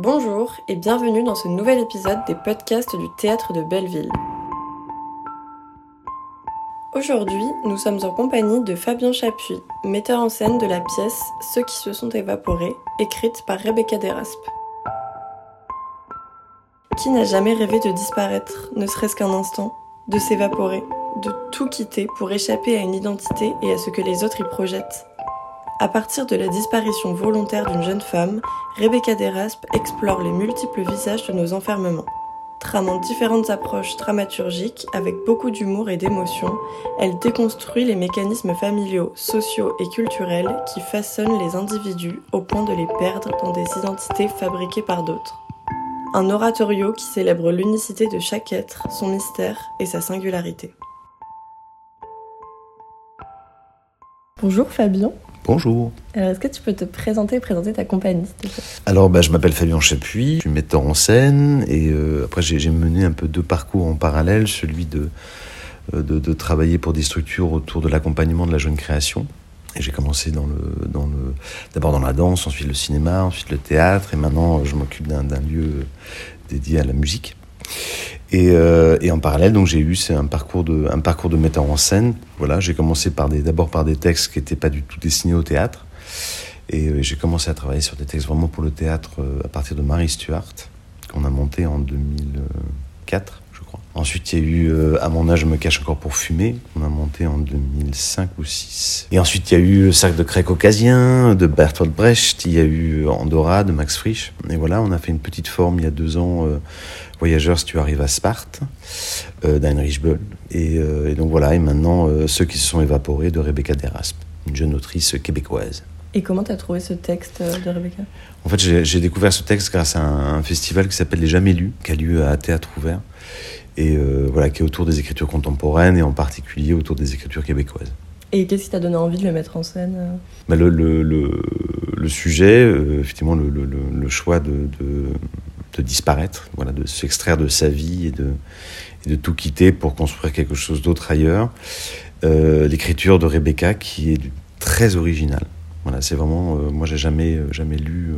Bonjour et bienvenue dans ce nouvel épisode des podcasts du Théâtre de Belleville. Aujourd'hui, nous sommes en compagnie de Fabien Chapuis, metteur en scène de la pièce Ceux qui se sont évaporés, écrite par Rebecca Deraspe. Qui n'a jamais rêvé de disparaître, ne serait-ce qu'un instant, de s'évaporer, de tout quitter pour échapper à une identité et à ce que les autres y projettent? À partir de la disparition volontaire d'une jeune femme, Rebecca Deraspe explore les multiples visages de nos enfermements. Tramant différentes approches dramaturgiques avec beaucoup d'humour et d'émotion, elle déconstruit les mécanismes familiaux, sociaux et culturels qui façonnent les individus au point de les perdre dans des identités fabriquées par d'autres. Un oratorio qui célèbre l'unicité de chaque être, son mystère et sa singularité. Bonjour Fabien. Bonjour. Alors, est-ce que tu peux te présenter présenter ta compagnie, Alors, bah, je m'appelle Fabien Chapuis, je suis metteur en scène et euh, après j'ai mené un peu deux parcours en parallèle, celui de, euh, de, travailler pour des structures autour de l'accompagnement de la jeune création. Et j'ai commencé dans le, dans le, d'abord dans la danse, ensuite le cinéma, ensuite le théâtre, et maintenant je m'occupe d'un lieu dédié à la musique. Et, euh, et, en parallèle, donc j'ai eu un parcours de un parcours de metteur en scène. Voilà, j'ai commencé par des d'abord par des textes qui n'étaient pas du tout destinés au théâtre, et euh, j'ai commencé à travailler sur des textes vraiment pour le théâtre euh, à partir de Marie Stuart qu'on a monté en 2004. Ensuite, il y a eu euh, À mon âge, je me cache encore pour fumer, qu'on a monté en 2005 ou 2006. Et ensuite, il y a eu Le Cercle de Craie caucasien de Bertolt Brecht, il y a eu Andorra de Max Frisch. Et voilà, on a fait une petite forme il y a deux ans, euh, Voyageurs, si tu arrives à Sparte, euh, d'Heinrich Böll. Et, et, donc voilà, et maintenant, Ceux qui se sont évaporés de Rebecca Deraspe, une jeune autrice québécoise. Et comment tu as trouvé ce texte de Rebecca? En fait, j'ai découvert ce texte grâce à un, festival qui s'appelle Les Jamais Lus, qui a lieu à Théâtre Ouvert et euh, voilà, qui est autour des écritures contemporaines et en particulier autour des écritures québécoises. Et qu'est-ce qui t'a donné envie de le mettre en scène euh? Bah, le, le, le, sujet, euh, effectivement, le, choix de, de, disparaître, voilà, de s'extraire de sa vie et de, et de tout quitter pour construire quelque chose d'autre ailleurs. L'écriture de Rebecca qui est très originale. Voilà, c'est vraiment, moi j'ai jamais, jamais lu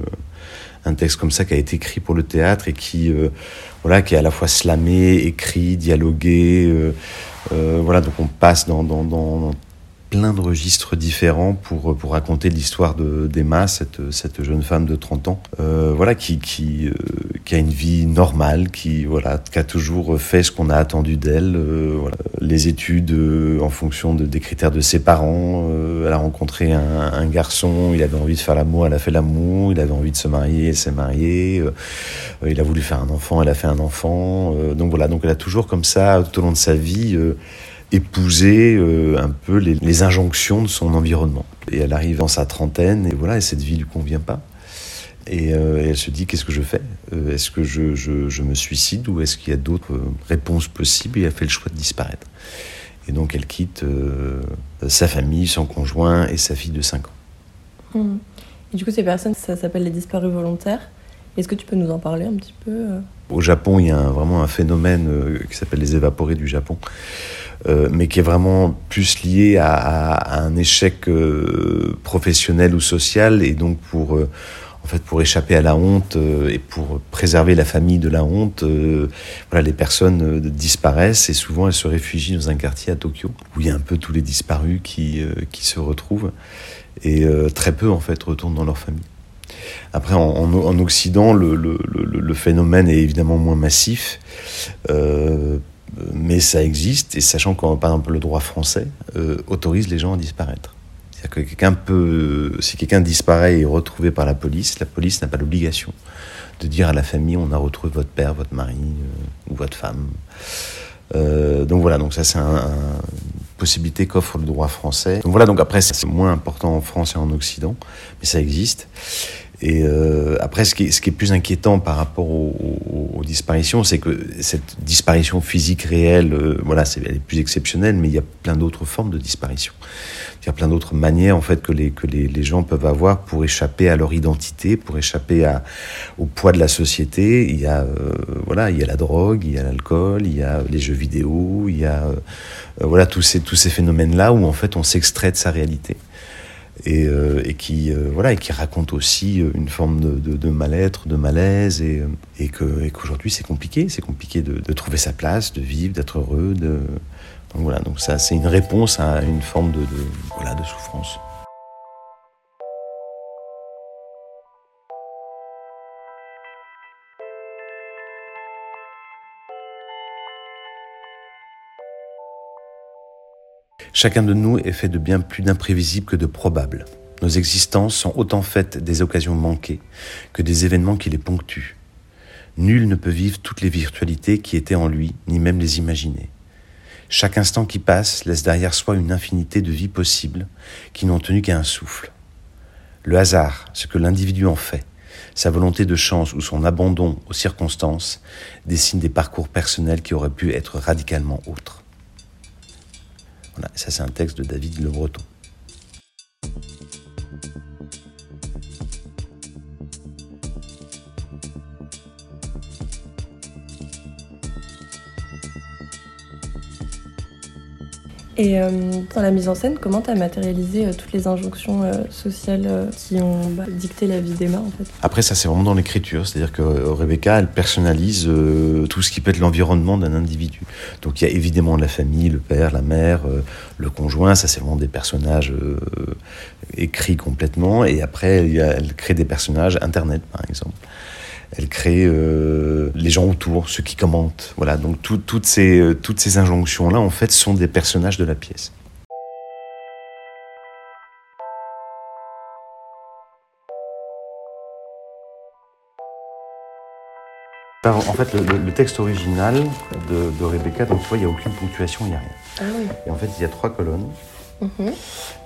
un texte comme ça qui a été écrit pour le théâtre et qui, euh, voilà, qui est à la fois slamé, écrit, dialogué. Euh, euh, voilà, donc on passe dans, dans, dans, plein de registres différents pour, pour raconter l'histoire d'Emma, cette, cette jeune femme de 30 ans, euh, voilà, qui, qui, euh, qui, a une vie normale, qui, voilà, qui a toujours fait ce qu'on a attendu d'elle, euh, voilà. les études euh, en fonction de, des critères de ses parents. Euh, elle a rencontré un, un, garçon, il avait envie de faire l'amour, elle a fait l'amour, il avait envie de se marier, elle s'est mariée, il a voulu faire un enfant, elle a fait un enfant. donc voilà, donc elle a toujours comme ça, tout au long de sa vie, épouser euh, un peu les, injonctions de son environnement. Et elle arrive dans sa trentaine, et voilà, et cette vie lui convient pas. Et, euh, elle se dit qu'est-ce que je fais? Euh, Est-ce que je, me suicide ou est-ce qu'il y a d'autres réponses possibles? Et elle fait le choix de disparaître. Et donc elle quitte sa famille, son conjoint et sa fille de 5 ans. Mmh. Et du coup, ces personnes, ça s'appelle les disparus volontaires. Est-ce que tu peux nous en parler un petit peu Au Japon, il y a vraiment un phénomène qui s'appelle les évaporés du Japon. Euh, mais qui est vraiment plus lié à, un échec euh, professionnel ou social, et donc pour euh, en fait pour échapper à la honte et pour préserver la famille de la honte, voilà les personnes disparaissent et souvent elles se réfugient dans un quartier à Tokyo où il y a un peu tous les disparus qui qui se retrouvent et très peu en fait retournent dans leur famille. Après, en, en, Occident, le, phénomène est évidemment moins massif. Euh, mais ça existe, et sachant que, par exemple, le droit français euh, autorise les gens à disparaître. C'est-à-dire que si quelqu'un disparaît et est retrouvé par la police, la police n'a pas l'obligation de dire à la famille on a retrouvé votre père, votre mari euh, ou votre femme. Donc voilà, donc ça c'est une un, possibilité qu'offre le droit français. Donc voilà, donc après c'est moins important en France et en Occident, mais ça existe. Et euh, après, ce qui, est, ce qui, est, plus inquiétant par rapport aux, aux, disparitions, c'est que cette disparition physique réelle, euh, voilà, c'est, elle est plus exceptionnelle, mais il y a plein d'autres formes de disparition. Il y a plein d'autres manières, en fait, que les, que les, gens peuvent avoir pour échapper à leur identité, pour échapper à, au poids de la société. Il y a, euh, voilà, il y a la drogue, il y a l'alcool, il y a les jeux vidéo, il y a, euh, voilà, tous ces, tous ces phénomènes-là où, en fait, on s'extrait de sa réalité. Et, euh, et qui euh, voilà et qui raconte aussi une forme de, de, mal-être, de malaise et, que qu'aujourd'hui c'est compliqué, c'est compliqué de, trouver sa place, de vivre, d'être heureux, de donc voilà donc ça c'est une réponse à une forme de voilà de souffrance. Chacun de nous est fait de bien plus d'imprévisible que de probable. Nos existences sont autant faites des occasions manquées que des événements qui les ponctuent. Nul ne peut vivre toutes les virtualités qui étaient en lui, ni même les imaginer. Chaque instant qui passe laisse derrière soi une infinité de vies possibles qui n'ont tenu qu'à un souffle. Le hasard, ce que l'individu en fait, sa volonté de chance ou son abandon aux circonstances, dessinent des parcours personnels qui auraient pu être radicalement autres. Voilà, ça c'est un texte de David Le Breton. Et euh, dans la mise en scène, comment tu as matérialisé euh, toutes les injonctions euh, sociales qui ont bah, dicté la vie d'Emma en fait? Après, ça c'est vraiment dans l'écriture, c'est-à-dire que Rebecca, elle personnalise tout ce qui peut être l'environnement d'un individu. Donc il y a évidemment la famille, le père, la mère, le conjoint, ça c'est vraiment des personnages écrits complètement. Et après, elle crée des personnages, Internet par exemple elle crée euh, les gens autour, ceux qui commentent. Voilà, donc tout, toutes ces, euh, toutes ces injonctions-là, en fait, sont des personnages de la pièce. En fait, le, le, texte original de, de Rebecca, donc tu vois, il n'y a aucune ponctuation, il n'y a rien. Ah oui. Et en fait, il y a trois colonnes. Mm -hmm.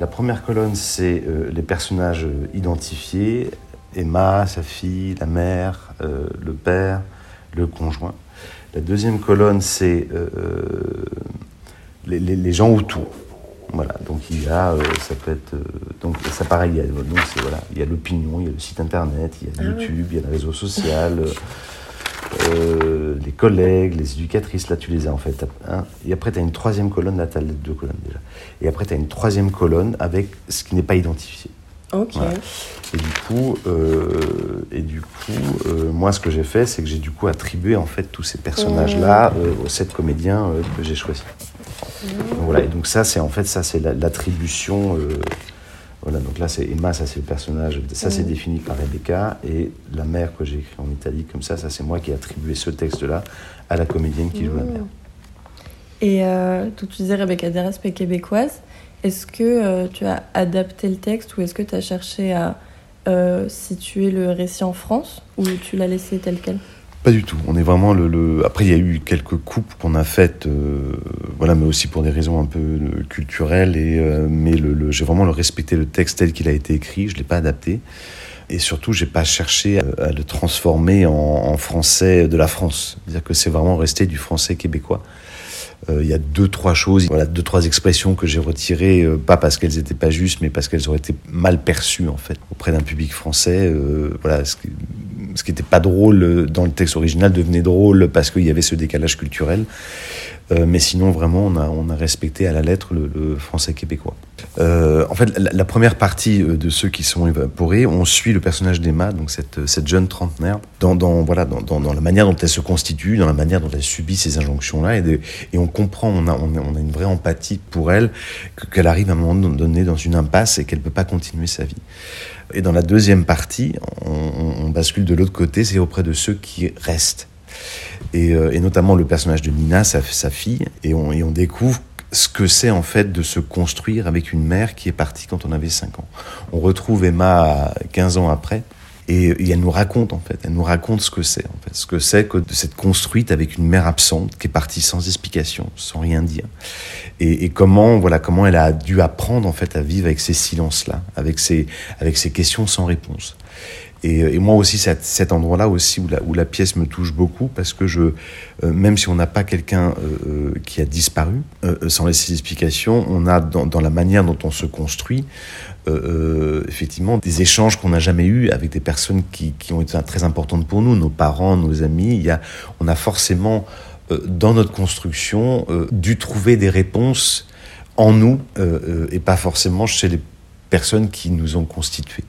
La première colonne, c'est euh, les personnages identifiés, Emma, sa fille, la mère, euh, le père, le conjoint. La deuxième colonne, c'est euh, les, les, les, gens autour. Voilà, donc il y a, euh, ça peut être, donc ça pareil, il y a, donc voilà, il y a l'opinion, il y a le site internet, il y a YouTube, il y a le réseau social, les collègues, les éducatrices, là tu les as en fait. Hein. Et après tu as une troisième colonne, là tu as les deux colonnes déjà. Et après tu as une troisième colonne avec ce qui n'est pas identifié. Ok. Voilà. Et du coup, euh, et du coup euh, moi, ce que j'ai fait, c'est que j'ai du coup attribué en fait tous ces personnages-là euh, aux sept comédiens que j'ai choisis. Mmh. Donc, voilà. Et donc ça, c'est en fait ça, c'est l'attribution. voilà. Donc là, c'est Emma, ça c'est le personnage. Ça, mmh. c'est défini par Rebecca. Et la mère que j'ai écrit en Italie, comme ça, ça c'est moi qui ai attribué ce texte-là à la comédienne qui mmh. joue la mère. Et euh, tu disais Rebecca Deraspe est québécoise. Est-ce que euh, tu as adapté le texte ou est-ce que tu as cherché à euh, situer le récit en France ou tu l'as laissé tel quel? Pas du tout. On est vraiment le. le... Après, il y a eu quelques coupes qu'on a faites, euh, voilà, mais aussi pour des raisons un peu culturelles. Et mais le, le... j'ai vraiment le respecté le texte tel qu'il a été écrit. Je l'ai pas adapté. Et surtout, j'ai pas cherché à, à le transformer en, en, français de la France. C'est-à-dire que c'est vraiment resté du français québécois. Euh, il y a deux trois choses, voilà, deux trois expressions que j'ai retirées, euh, pas parce qu'elles étaient pas justes, mais parce qu'elles auraient été mal perçues en fait auprès d'un public français. Euh, voilà, ce qui, ce qui était pas drôle dans le texte original devenait drôle parce qu'il y avait ce décalage culturel. Mais sinon, vraiment, on a, respecté à la lettre le, le français québécois. Euh, en fait, la, première partie de ceux qui sont évaporés, on suit le personnage d'Emma, donc cette, cette jeune trentenaire, dans, dans, voilà, dans, dans, la manière dont elle se constitue, dans la manière dont elle subit ces injonctions-là, et, et on comprend, on a, on a, une vraie empathie pour elle, qu'elle arrive à un moment donné dans une impasse et qu'elle ne peut pas continuer sa vie. Et dans la deuxième partie, on, bascule de l'autre côté, c'est auprès de ceux qui restent et, euh, et, notamment le personnage de Nina, sa, sa fille, et on, et on découvre ce que c'est en fait de se construire avec une mère qui est partie quand on avait 5 ans. On retrouve Emma 15 ans après. Et, elle nous raconte en fait, elle nous raconte ce que c'est en fait, ce que c'est que de s'être construite avec une mère absente qui est partie sans explication, sans rien dire, et, et, comment voilà comment elle a dû apprendre en fait à vivre avec ces silences là, avec ces avec ces questions sans réponse. Et, et, moi aussi, cet, cet endroit-là aussi où la, pièce me touche beaucoup parce que je, euh, même si on n'a pas quelqu'un euh, qui a disparu, euh, sans laisser d'explication, on a dans, dans, la manière dont on se construit, effectivement, des échanges qu'on n'a jamais eus avec des personnes qui, qui, ont été très importantes pour nous, nos parents, nos amis. Il y a, on a forcément, dans notre construction, dû trouver des réponses en nous et pas forcément chez les personnes qui nous ont constitués.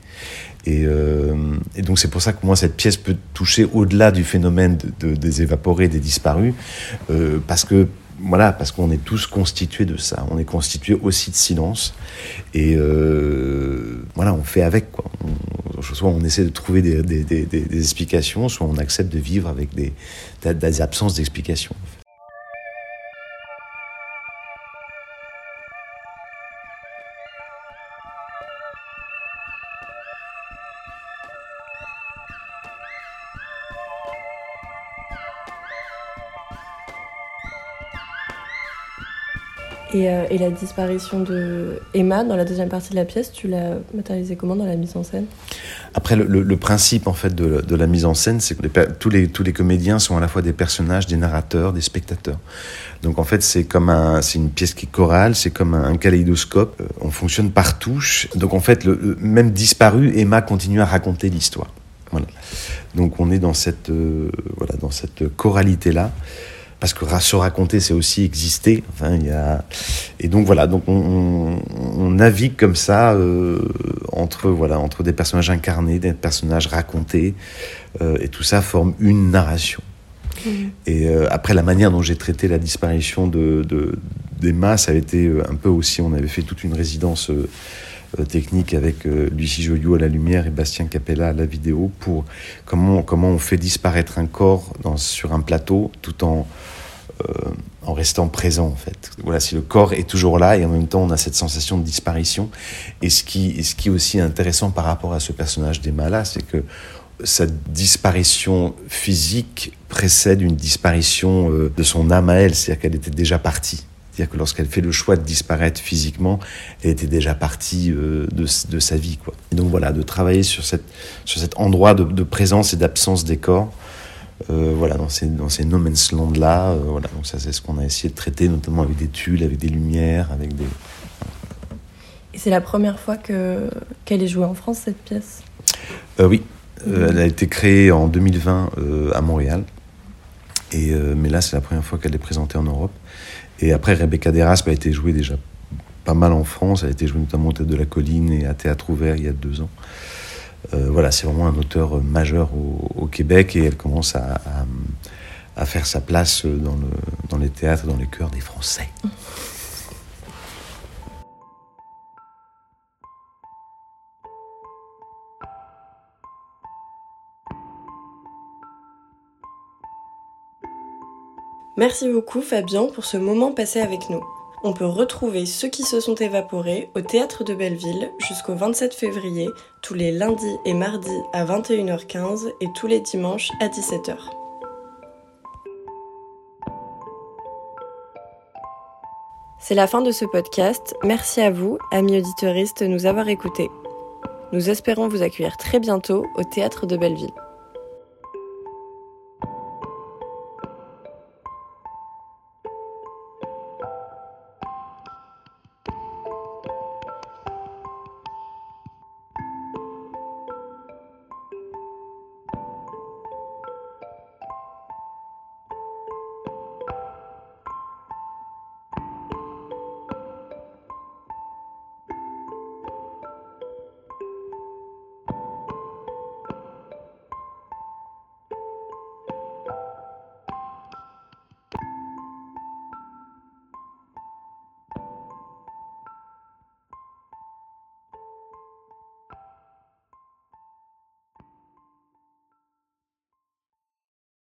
Et, euh, et, donc c'est pour ça que moi cette pièce peut toucher au-delà du phénomène de, de, des évaporés, des disparus, euh, parce que voilà, parce qu'on est tous constitués de ça. On est constitués aussi de silence, et euh, voilà, on fait avec quoi. Soit on essaie de trouver des, explications, soit on accepte de vivre avec des, absences d'explications. Et, euh, et, la disparition de Emma dans la deuxième partie de la pièce, tu l'as matérialisée comment dans la mise en scène? Après, le, principe en fait de, la mise en scène, c'est que tous, les, tous les comédiens sont à la fois des personnages, des narrateurs, des spectateurs. Donc en fait, c'est comme un, c'est une pièce qui est chorale, c'est comme un, un kaléidoscope. On fonctionne par touche. Donc en fait, même disparu, Emma continue à raconter l'histoire. Donc on est dans cette, euh, voilà, dans cette choralité là parce que se raconter, c'est aussi exister. Enfin, il y a... Et donc voilà, donc on, on navigue comme ça euh, entre, voilà, entre des personnages incarnés, des personnages racontés, euh, et tout ça forme une narration. Mmh. Et euh, après, la manière dont j'ai traité la disparition de, de, d'Emma, ça a été un peu aussi, on avait fait toute une résidence technique avec Lucie Joyot à la lumière et Bastien Capella à la vidéo pour comment, comment on fait disparaître un corps sur un plateau tout en, euh, en restant présent en fait. Voilà, si le corps est toujours là et en même temps on a cette sensation de disparition. Et ce qui, ce qui est aussi intéressant par rapport à ce personnage d'Emma c'est que sa disparition physique précède une disparition euh, de son âme à elle, c'est-à-dire qu'elle était déjà partie. C'est-à-dire que lorsqu'elle fait le choix de disparaître physiquement, elle était déjà partie euh, de, de, sa vie. Quoi. Et donc voilà, de travailler sur, cette, sur cet endroit de, de présence et d'absence des corps, euh, voilà, dans ces, dans ces no man's land là, euh, voilà, donc ça c'est ce qu'on a essayé de traiter, notamment avec des tulles, avec des lumières, avec des. Et c'est la première fois que qu'elle est jouée en France cette pièce? Euh, oui, mmh. elle a été créée en 2020 à Montréal, et mais là c'est la première fois qu'elle est présentée en Europe. Et après Rebecca Deraspe a été jouée déjà pas mal en France, elle a été jouée notamment au Théâtre de la Colline et à Théâtre Ouvert il y a deux ans. Euh, voilà, c'est vraiment un auteur majeur au, Québec et elle commence à, faire sa place dans, dans les théâtres, dans les chœurs des Français. Merci beaucoup Fabien pour ce moment passé avec nous. On peut retrouver ceux qui se sont évaporés au théâtre de Belleville jusqu'au 27 février, tous les lundis et mardis à 21h15 et tous les dimanches à 17h. C'est la fin de ce podcast. Merci à vous, amis auditeuristes, de nous avoir écoutés. Nous espérons vous accueillir très bientôt au théâtre de Belleville.